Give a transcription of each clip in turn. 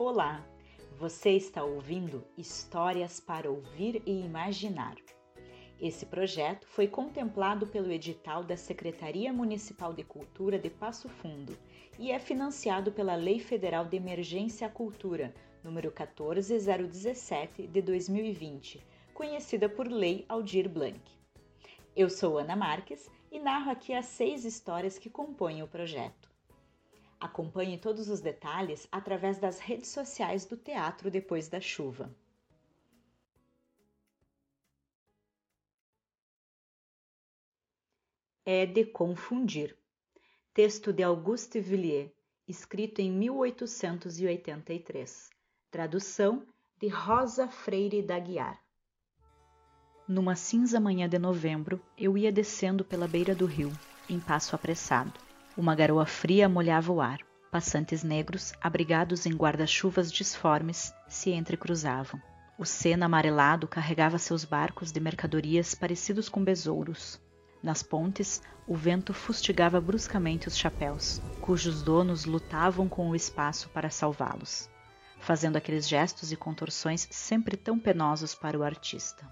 Olá, você está ouvindo Histórias para Ouvir e Imaginar. Esse projeto foi contemplado pelo edital da Secretaria Municipal de Cultura de Passo Fundo e é financiado pela Lei Federal de Emergência à Cultura, número 14017 de 2020, conhecida por Lei Aldir Blanc. Eu sou Ana Marques e narro aqui as seis histórias que compõem o projeto. Acompanhe todos os detalhes através das redes sociais do Teatro Depois da Chuva. É de confundir. Texto de Auguste Villiers, escrito em 1883. Tradução de Rosa Freire da Guiar. Numa cinza manhã de novembro, eu ia descendo pela beira do rio, em passo apressado. Uma garoa fria molhava o ar. Passantes negros, abrigados em guarda-chuvas disformes, se entrecruzavam. O Sena amarelado carregava seus barcos de mercadorias parecidos com besouros. Nas pontes, o vento fustigava bruscamente os chapéus, cujos donos lutavam com o espaço para salvá-los, fazendo aqueles gestos e contorções sempre tão penosos para o artista.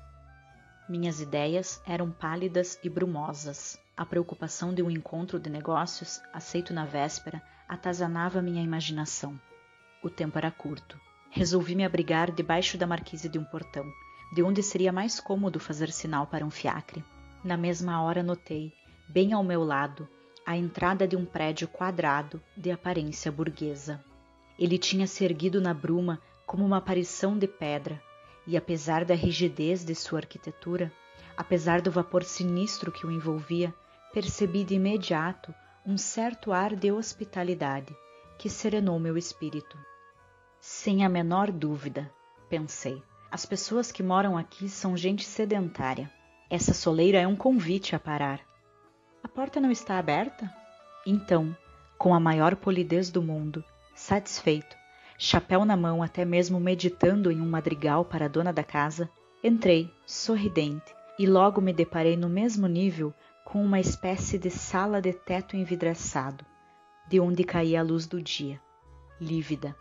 Minhas ideias eram pálidas e brumosas. A preocupação de um encontro de negócios, aceito na véspera, atazanava minha imaginação. O tempo era curto. Resolvi me abrigar debaixo da marquise de um portão, de onde seria mais cômodo fazer sinal para um fiacre. Na mesma hora notei, bem ao meu lado, a entrada de um prédio quadrado de aparência burguesa. Ele tinha se erguido na bruma como uma aparição de pedra, e apesar da rigidez de sua arquitetura, apesar do vapor sinistro que o envolvia, percebi de imediato um certo ar de hospitalidade que serenou meu espírito. Sem a menor dúvida, pensei, as pessoas que moram aqui são gente sedentária. Essa soleira é um convite a parar. A porta não está aberta? Então, com a maior polidez do mundo, satisfeito, chapéu na mão, até mesmo meditando em um madrigal para a dona da casa, entrei, sorridente, e logo me deparei no mesmo nível com uma espécie de sala de teto envidraçado, de onde caía a luz do dia, lívida.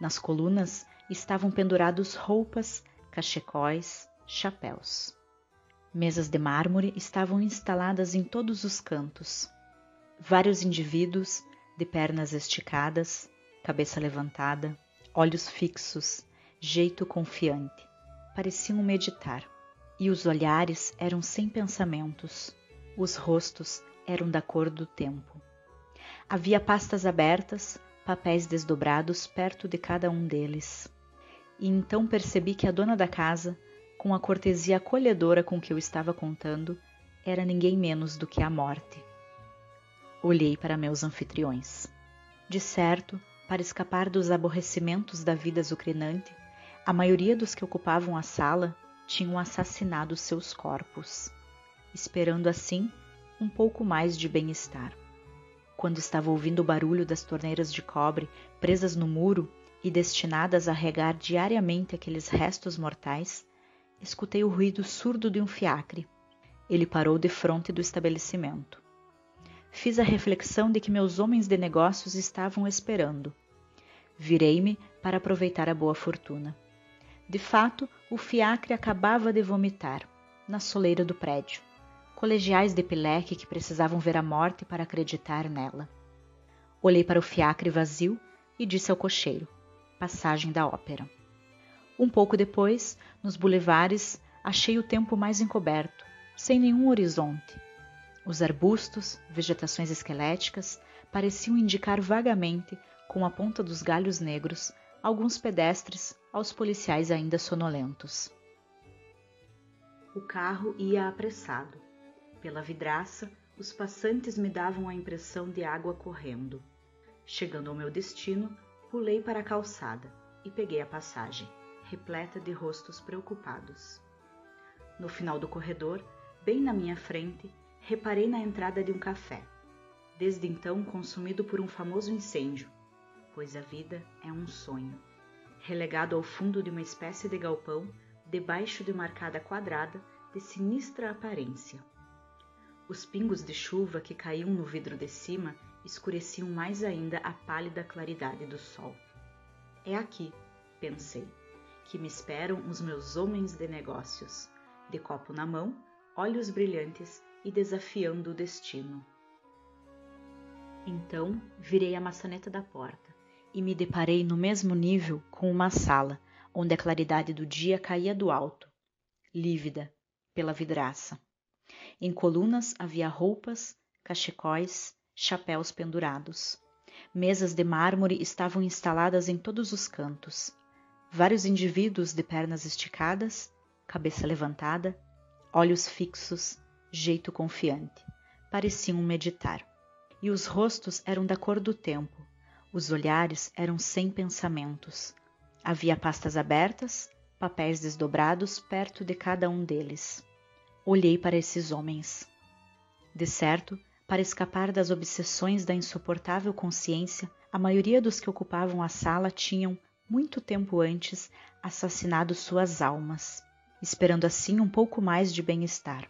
Nas colunas estavam pendurados roupas, cachecóis, chapéus. Mesas de mármore estavam instaladas em todos os cantos. Vários indivíduos, de pernas esticadas, cabeça levantada, olhos fixos, jeito confiante, pareciam meditar e os olhares eram sem pensamentos, os rostos eram da cor do tempo. Havia pastas abertas, papéis desdobrados perto de cada um deles. E então percebi que a dona da casa, com a cortesia acolhedora com que eu estava contando, era ninguém menos do que a morte. Olhei para meus anfitriões. De certo, para escapar dos aborrecimentos da vida azucrinante, a maioria dos que ocupavam a sala tinham assassinado seus corpos, esperando assim um pouco mais de bem-estar. Quando estava ouvindo o barulho das torneiras de cobre presas no muro e destinadas a regar diariamente aqueles restos mortais, escutei o ruído surdo de um fiacre. Ele parou de frente do estabelecimento. Fiz a reflexão de que meus homens de negócios estavam esperando. Virei-me para aproveitar a boa fortuna. De fato, o fiacre acabava de vomitar, na soleira do prédio. Colegiais de pileque que precisavam ver a morte para acreditar nela. Olhei para o fiacre vazio e disse ao cocheiro: Passagem da ópera. Um pouco depois, nos bulevares, achei o tempo mais encoberto, sem nenhum horizonte. Os arbustos, vegetações esqueléticas, pareciam indicar vagamente, com a ponta dos galhos negros, alguns pedestres aos policiais ainda sonolentos. O carro ia apressado. Pela vidraça, os passantes me davam a impressão de água correndo. Chegando ao meu destino, pulei para a calçada e peguei a passagem, repleta de rostos preocupados. No final do corredor, bem na minha frente, reparei na entrada de um café, desde então consumido por um famoso incêndio pois a vida é um sonho. Relegado ao fundo de uma espécie de galpão, debaixo de uma arcada quadrada de sinistra aparência. Os pingos de chuva que caíam no vidro de cima escureciam mais ainda a pálida claridade do sol. É aqui, pensei, que me esperam os meus homens de negócios, de copo na mão, olhos brilhantes e desafiando o destino. Então virei a maçaneta da porta e me deparei no mesmo nível com uma sala onde a claridade do dia caía do alto, lívida pela vidraça. Em colunas havia roupas, cachecóis, chapéus pendurados. Mesas de mármore estavam instaladas em todos os cantos. Vários indivíduos de pernas esticadas, cabeça levantada, olhos fixos, jeito confiante, pareciam meditar e os rostos eram da cor do tempo. Os olhares eram sem pensamentos. Havia pastas abertas, papéis desdobrados perto de cada um deles. Olhei para esses homens. De certo, para escapar das obsessões da insuportável consciência, a maioria dos que ocupavam a sala tinham, muito tempo antes, assassinado suas almas, esperando assim um pouco mais de bem-estar.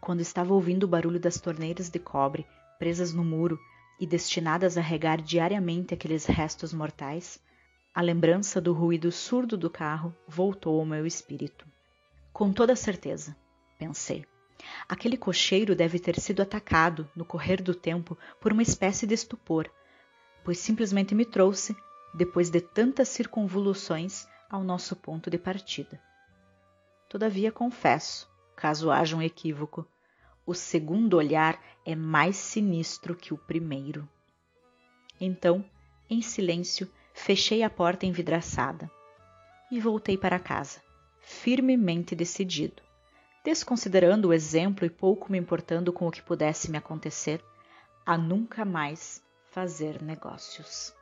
Quando estava ouvindo o barulho das torneiras de cobre presas no muro e destinadas a regar diariamente aqueles restos mortais, a lembrança do ruído surdo do carro voltou ao meu espírito. Com toda certeza, pensei. Aquele cocheiro deve ter sido atacado, no correr do tempo, por uma espécie de estupor, pois simplesmente me trouxe, depois de tantas circunvoluções, ao nosso ponto de partida. Todavia confesso, caso haja um equívoco, o segundo olhar é mais sinistro que o primeiro. Então, em silêncio, fechei a porta envidraçada e voltei para casa, firmemente decidido, desconsiderando o exemplo e pouco me importando com o que pudesse me acontecer, a nunca mais fazer negócios.